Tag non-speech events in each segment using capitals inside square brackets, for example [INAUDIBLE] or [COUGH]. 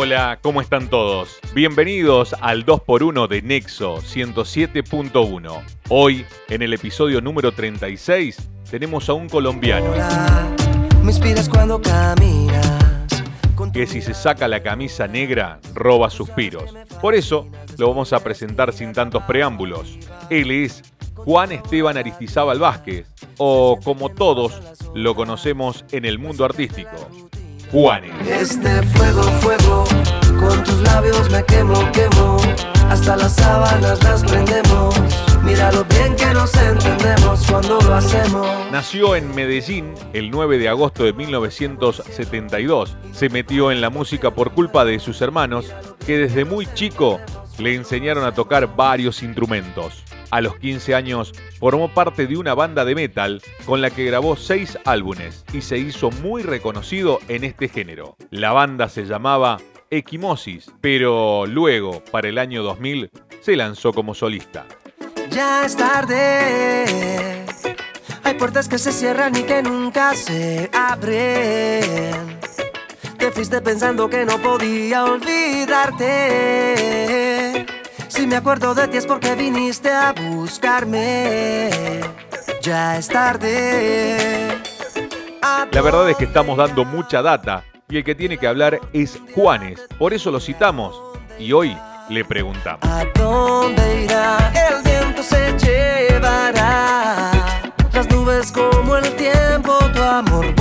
hola, ¿cómo están todos? Bienvenidos al 2x1 de Nexo 107.1. Hoy, en el episodio número 36, tenemos a un colombiano. Me inspiras cuando caminas. que si se saca la camisa negra, roba suspiros. Por eso, lo vamos a presentar sin tantos preámbulos. Él es Juan Esteban Aristizábal Vázquez, o como todos lo conocemos en el mundo artístico, Juanes. Este fuego, fuego, con tus labios me quemo, quemo. Hasta las sábanas las prendemos. Mira lo bien que nos entendemos cuando lo hacemos. Nació en Medellín el 9 de agosto de 1972. Se metió en la música por culpa de sus hermanos, que desde muy chico le enseñaron a tocar varios instrumentos. A los 15 años formó parte de una banda de metal con la que grabó seis álbumes y se hizo muy reconocido en este género. La banda se llamaba Equimosis, pero luego, para el año 2000, se lanzó como solista. Ya es tarde. Hay puertas que se cierran y que nunca se abren. Te fuiste pensando que no podía olvidarte. Si me acuerdo de ti es porque viniste a buscarme. Ya es tarde. La verdad es que estamos dando mucha data y el que tiene que hablar es Juanes. Por eso lo citamos y hoy le preguntamos. ¿A dónde irá? El viento se llevará. Las nubes como el tiempo tu amor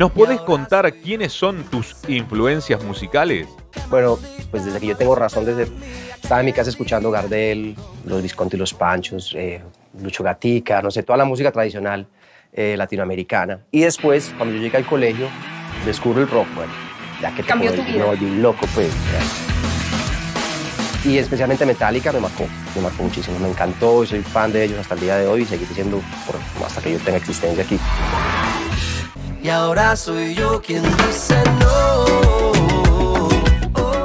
¿Nos podés contar quiénes son tus influencias musicales? Bueno, pues desde que yo tengo razón, desde estaba en mi casa escuchando Gardel, los Visconti y los Panchos, eh, Lucho Gatica, no sé, toda la música tradicional eh, latinoamericana. Y después, cuando yo llegué al colegio, descubro el rock, bueno, ya que Cambió tu vida. me volví loco, pues. ya. Y especialmente Metallica me marcó, me marcó muchísimo, me encantó y soy fan de ellos hasta el día de hoy y seguiré siendo por, hasta que yo tenga existencia aquí. Y ahora soy yo quien dice no.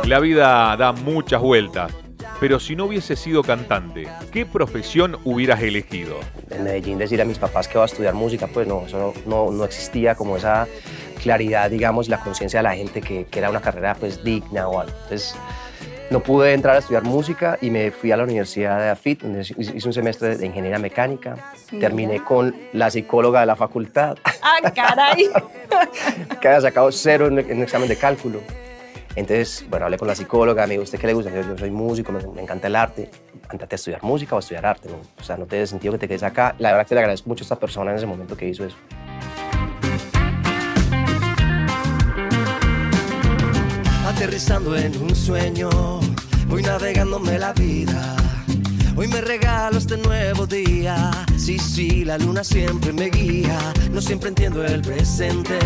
La vida da muchas vueltas, pero si no hubiese sido cantante, ¿qué profesión hubieras elegido? en Medellín decir a mis papás que voy a estudiar música, pues no, eso no, no, no existía como esa claridad, digamos, la conciencia de la gente que, que era una carrera pues digna o algo. Entonces no pude entrar a estudiar música y me fui a la Universidad de AFIT, donde hice un semestre de ingeniería mecánica. Terminé con la psicóloga de la facultad, Ah, caray. [LAUGHS] que había sacado cero en, en un examen de cálculo. Entonces, bueno, hablé con la psicóloga, me dijo, ¿usted qué le gusta? Yo, yo soy músico, me, me encanta el arte. Antes a estudiar música o a estudiar arte, ¿no? O sea, no te sentido que te quedes acá. La verdad que le agradezco mucho a esta persona en ese momento que hizo eso. Aterrizando en un sueño, voy navegándome la vida. Hoy me regalo este nuevo día. Sí, sí, la luna siempre me guía. No siempre entiendo el presente,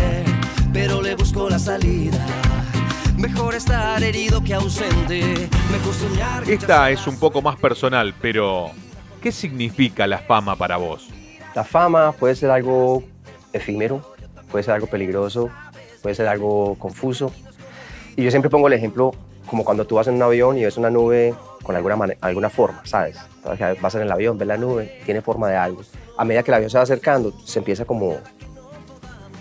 pero le busco la salida. Mejor estar herido que ausente. Mejor soñar que Esta es un poco más personal, pero ¿qué significa la fama para vos? La fama puede ser algo efímero, puede ser algo peligroso, puede ser algo confuso. Y yo siempre pongo el ejemplo como cuando tú vas en un avión y ves una nube con alguna, alguna forma, ¿sabes? Entonces, vas en el avión, ves la nube, tiene forma de algo. A medida que el avión se va acercando, se empieza como...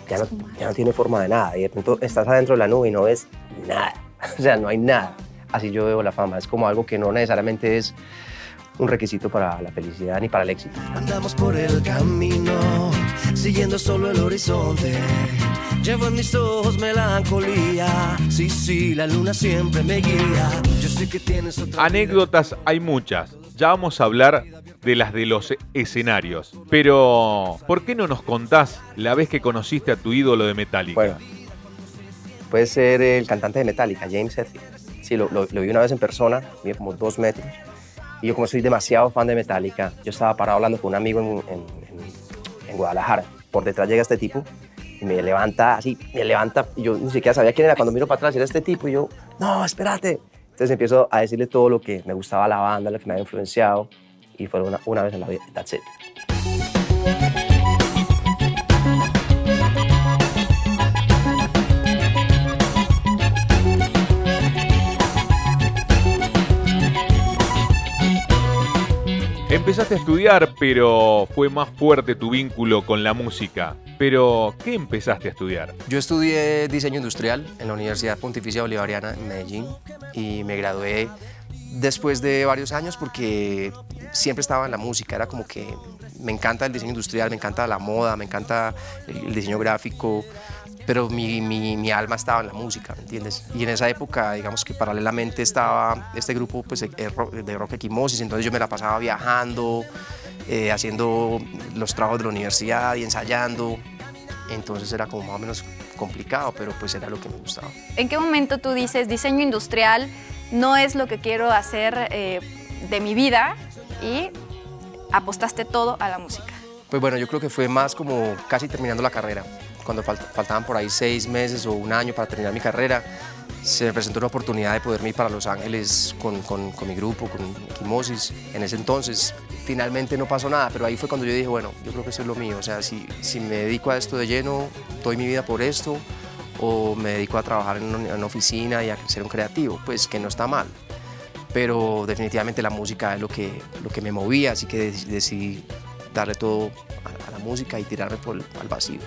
Ya no, ya no tiene forma de nada. Y de pronto estás adentro de la nube y no ves nada. [LAUGHS] O sea, no hay nada. Así yo veo la fama. Es como algo que no necesariamente es un requisito para la felicidad ni para el éxito. Andamos por el camino, siguiendo solo el horizonte. Llevo en mis ojos melancolía. Sí, sí, la luna siempre me guía. Yo sé que tienes otra. Anécdotas hay muchas. Ya vamos a hablar de las de los escenarios. Pero, ¿por qué no nos contás la vez que conociste a tu ídolo de Metallica? Bueno, puede ser el cantante de Metallica, James Hetfield. Sí, lo, lo- lo vi una vez en persona, mide como dos metros. Y yo como soy demasiado fan de Metallica, yo estaba parado hablando con un amigo en, en- en- en Guadalajara. Por detrás llega este tipo y me levanta así, me levanta. Y yo ni siquiera sabía quién era. Cuando miro para atrás era este tipo y yo, no, espérate. Entonces empiezo a decirle todo lo que me gustaba la banda, lo que me había influenciado. Y fue una, una vez en la vida. That's it. Empezaste a estudiar, pero fue más fuerte tu vínculo con la música. Pero, ¿qué empezaste a estudiar? Yo estudié diseño industrial en la Universidad Pontificia Bolivariana en Medellín y me gradué después de varios años porque siempre estaba en la música, era como que me encanta el diseño industrial, me encanta la moda, me encanta el diseño gráfico, pero mi, mi, mi, alma estaba en la música, ¿me entiendes? Y en esa época, digamos que paralelamente estaba este grupo pues, de rock equimosis, entonces yo me la pasaba viajando, eh, haciendo los trabajos de la universidad y ensayando, entonces era como más o menos complicado, pero pues era lo que me gustaba. ¿En qué momento tú dices diseño industrial no es lo que quiero hacer eh, de mi vida y apostaste todo a la música? Pues bueno, yo creo que fue más como casi terminando la carrera cuando faltaban por ahí seis meses o un año para terminar mi carrera, se me presentó una oportunidad de poderme ir para Los Ángeles con, con, mi grupo, con Equimosis. En ese entonces, finalmente no pasó nada, pero ahí fue cuando yo dije, bueno, yo creo que eso es lo mío. O sea, si, si me dedico a esto de lleno, doy mi vida por esto, o me dedico a trabajar en una, oficina y a ser un creativo, pues que no está mal. Pero definitivamente la música es lo que, lo que me movía, así que decidí darle todo a, la música y tirarme por, al vacío.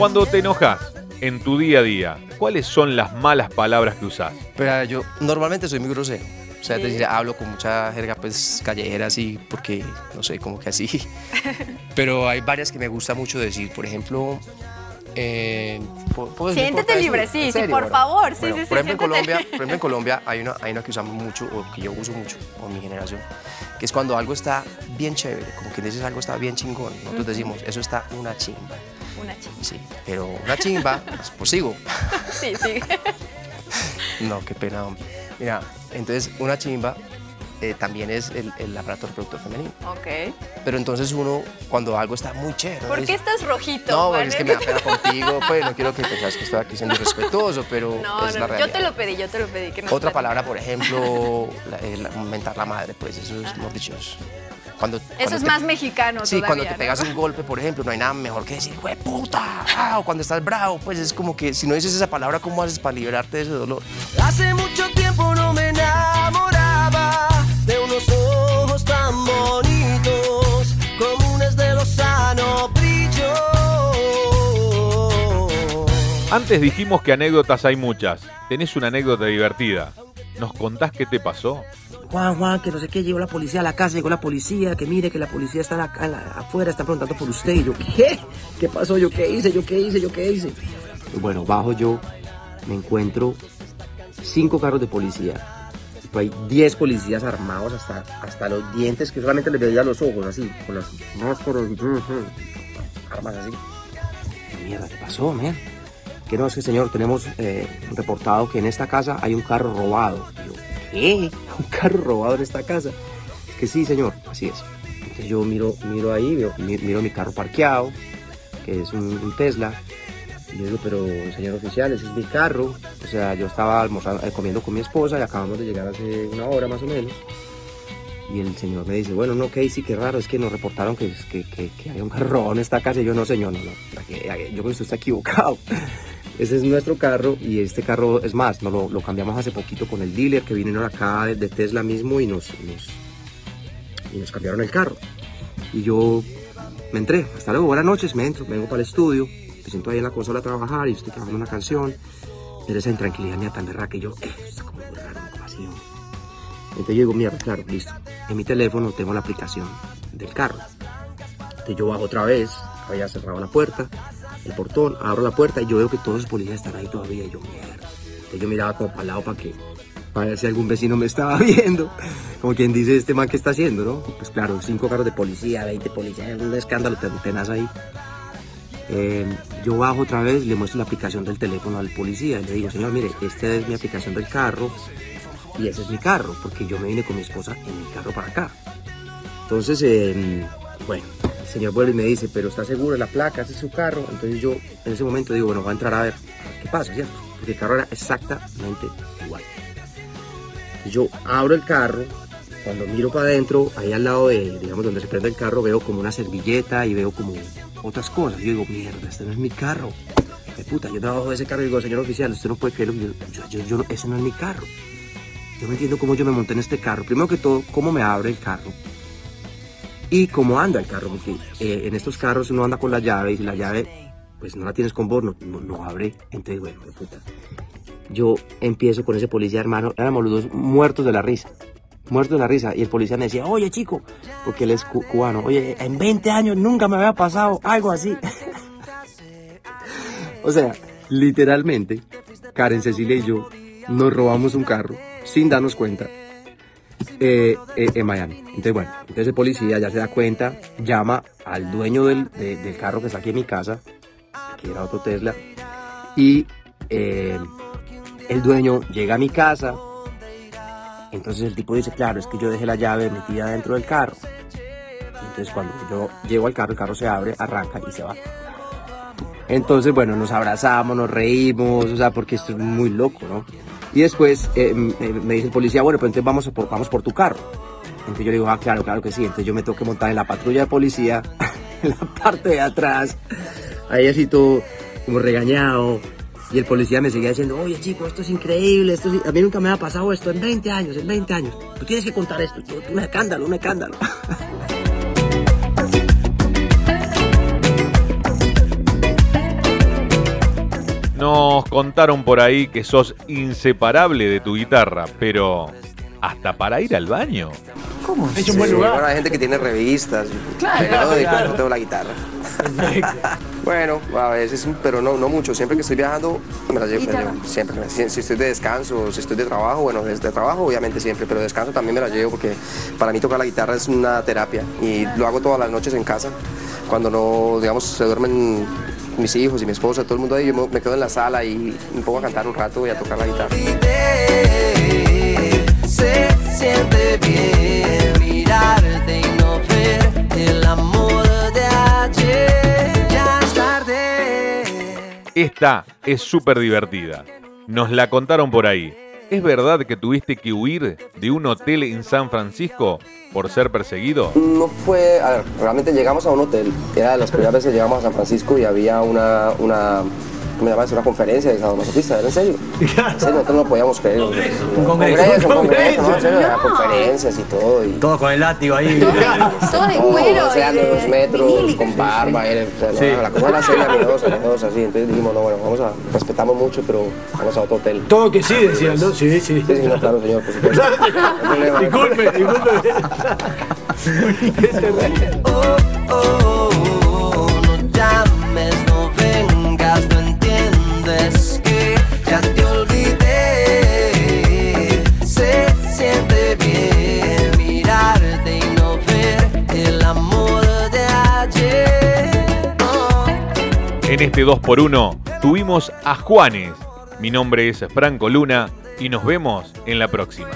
Cuando te enojas en tu día a día, ¿cuáles son las malas palabras que usas? Pero yo normalmente soy muy grosero. O sea, es decir, hablo con mucha jerga pues callejera así, porque no sé, como que así. [LAUGHS] Pero hay varias que me gusta mucho decir. Por ejemplo, eh, siéntete libre, sí, sí, por favor. Sí, sí, por, ejemplo, en Colombia, por ejemplo, en Colombia [LAUGHS] hay una, hay una que usamos mucho, o que yo uso mucho, con mi generación, que es cuando algo está bien chévere, como que dices algo está bien chingón. Nosotros decimos, eso está una chimba. Una chimba. Sí, pero una chimba, pues sigo. [LAUGHS] Sí, sí. no, qué pena, hombre. Mira, entonces una chimba eh, también es el, el, aparato reproductor femenino. Ok. Pero entonces uno, cuando algo está muy chévere... ¿Por qué estás rojito? No, es que me da pena contigo, pues no quiero que pensás que estoy aquí siendo irrespetuoso, pero [LAUGHS] no, es no, la realidad. Yo te lo pedí, yo te lo pedí. Que Otra palabra, por ejemplo, la, mentar la madre, pues eso es, no dicho, cuando, Eso es más mexicano Sí, cuando te pegas un golpe, por ejemplo, no hay nada mejor que decir, güey, puta. o cuando estás bravo, pues es como que si no dices esa palabra, ¿cómo haces para liberarte de ese dolor? Hace mucho tiempo Antes dijimos que anécdotas hay muchas. Tenés una anécdota divertida. ¿Nos contás qué te pasó? Juan, Juan, que no sé qué, llegó la policía a la casa, llegó la policía, que mire que la policía está afuera, está preguntando por usted. Y yo, ¿qué? ¿Qué pasó? ¿Yo qué hice? ¿Yo qué hice? ¿Yo qué hice? bueno, bajo yo, me encuentro cinco carros de policía. Hay diez policías armados hasta, hasta los dientes, que solamente les veía los ojos así, con las máscaras, armas así. ¿Qué mierda, ¿qué pasó, man? Que no, es que señor, tenemos eh, reportado que en esta casa hay un carro robado. ¿qué? [LAUGHS] ¿Un carro robado en esta casa? que sí, señor, así es. Entonces yo miro, miro ahí, miro, mi carro parqueado, que es un, Tesla. Y yo digo, pero señor oficial, ese es mi carro. O sea, yo estaba almorzando, eh, comiendo con mi esposa y acabamos de llegar hace una hora más o menos. Y el señor me dice, bueno, no, sí, qué raro, es que nos reportaron que, que, que, hay un carro robado en esta casa. Y yo, no, señor, no, no, yo creo que usted está equivocado. Ese es nuestro carro y este carro es más, no, lo, cambiamos hace poquito con el dealer que vinieron acá de, Tesla mismo y nos, nos cambiaron el carro. Y yo me entré, hasta luego, buenas noches, me entro, vengo para el estudio, me siento ahí en la consola a trabajar y estoy trabajando una canción. Pero esa intranquilidad mía tan berraca que yo, eh, está como muy raro, como así. Entonces yo digo, mierda, claro, listo. En mi teléfono tengo la aplicación del carro. Entonces yo bajo otra vez, había cerrado la puerta, el portón, abro la puerta y yo veo que todos los policías están ahí todavía. Y yo, mierda. Entonces yo miraba como para el lado para que para ver si algún vecino me estaba [LAUGHS] viendo. Como quien dice, este man, ¿qué está haciendo, no? Pues claro, cinco carros de policía, 20 policías, un escándalo tenaz ahí. Eh, yo bajo otra vez, le muestro la aplicación del teléfono al policía y le digo, señor, mire, esta es mi aplicación del carro y ese es mi carro, porque yo me vine con mi esposa en mi carro para acá. Entonces, eh, bueno, señor vuelve y me dice, pero ¿está seguro la placa? ¿Ese es su carro? Entonces yo en ese momento digo, bueno, voy a entrar a ver qué pasa, ¿cierto? porque el carro era exactamente igual. Yo abro el carro, cuando miro para adentro, ahí al lado de, digamos, donde se prende el carro, veo como una servilleta y veo como otras cosas. Yo digo, mierda, este no es mi carro. De puta, yo trabajo de ese carro y digo, señor oficial, usted no puede creerlo. Yo, yo, yo, ese no es mi carro. Yo no entiendo cómo yo me monté en este carro. Primero que todo, cómo me abre el carro y cómo anda el carro, porque eh, en estos carros uno anda con la llave y si la llave pues no la tienes con vos, no, no, abre, entonces bueno, de puta. Yo empiezo con ese policía hermano, éramos los dos muertos de la risa, muertos de la risa, y el policía me decía, oye chico, porque él es cubano, oye, en 20 años nunca me había pasado algo así. [LAUGHS] o sea, literalmente, Karen, Cecilia y yo nos robamos un carro sin darnos cuenta eh, eh, en Miami. Entonces, bueno, entonces el policía ya se da cuenta, llama al dueño del, carro que está aquí en mi casa, que era otro Tesla, y eh, el dueño llega a mi casa. Entonces el tipo dice, claro, es que yo dejé la llave metida dentro del carro. Entonces cuando yo llego al carro, el carro se abre, arranca y se va. Entonces, bueno, nos abrazamos, nos reímos, o sea, porque esto es muy loco, ¿no? Y después eh, me dice el policía, bueno, pues entonces vamos por, vamos por tu carro. Entonces yo le digo, ah, claro, claro que sí. Entonces yo me tengo que montar en la patrulla de policía, [LAUGHS] en la parte de atrás, ahí así todo como regañado. Y el policía me seguía diciendo, oye chico, esto es increíble, esto a mí nunca me ha pasado esto en 20 años, en 20 años. Tú tienes que contar esto, tú, un escándalo, un escándalo. [LAUGHS] Nos contaron por ahí que sos inseparable de tu guitarra, pero hasta para ir al baño. ¿Cómo? Es un buen lugar. Bueno, hay gente que tiene revistas, claro, yo tengo la guitarra. [LAUGHS] bueno, a veces, pero no, no mucho. Siempre que estoy viajando, me la llevo. Siempre. Si, estoy de descanso, si estoy de trabajo, bueno, de trabajo obviamente siempre, pero de descanso también me la llevo porque para mí tocar la guitarra es una terapia y lo hago todas las noches en casa. Cuando no, digamos, se duermen mis hijos y mi esposa, todo el mundo ahí, yo me quedo en la sala y me pongo a cantar un rato y a tocar la guitarra. Se siente bien mirarte y no ver el amor de ayer. Ya es tarde. Esta es súper divertida. Nos la contaron por ahí. ¿Es verdad que tuviste que huir de un hotel en San Francisco por ser perseguido? No fue, a ver, realmente llegamos a un hotel, era de las primeras veces que llegamos a San Francisco y había una, una ¿cómo se llama? Una conferencia de sadomasoquista, ¿era en serio? [LAUGHS] En serio, nosotros no podíamos creer. Un congreso. Un congreso, ¿no? En serio, conferencias y todo. Y... Todo con el látigo ahí. [LAUGHS] todo de cuero. O sea, de dos metros, con barba, era, o sea, no, la cosa era seria, miedosa, miedosa, así. Entonces dijimos, no, bueno, vamos a, respetamos mucho, pero vamos a otro hotel. Todo que sí, decían, ¿no? Sí, sí. Sí, sí, no, claro, señor, por supuesto. [LAUGHS] disculpe, disculpe. En este 2x1 tuvimos a Juanes. Mi nombre es Franco Luna y nos vemos en la próxima.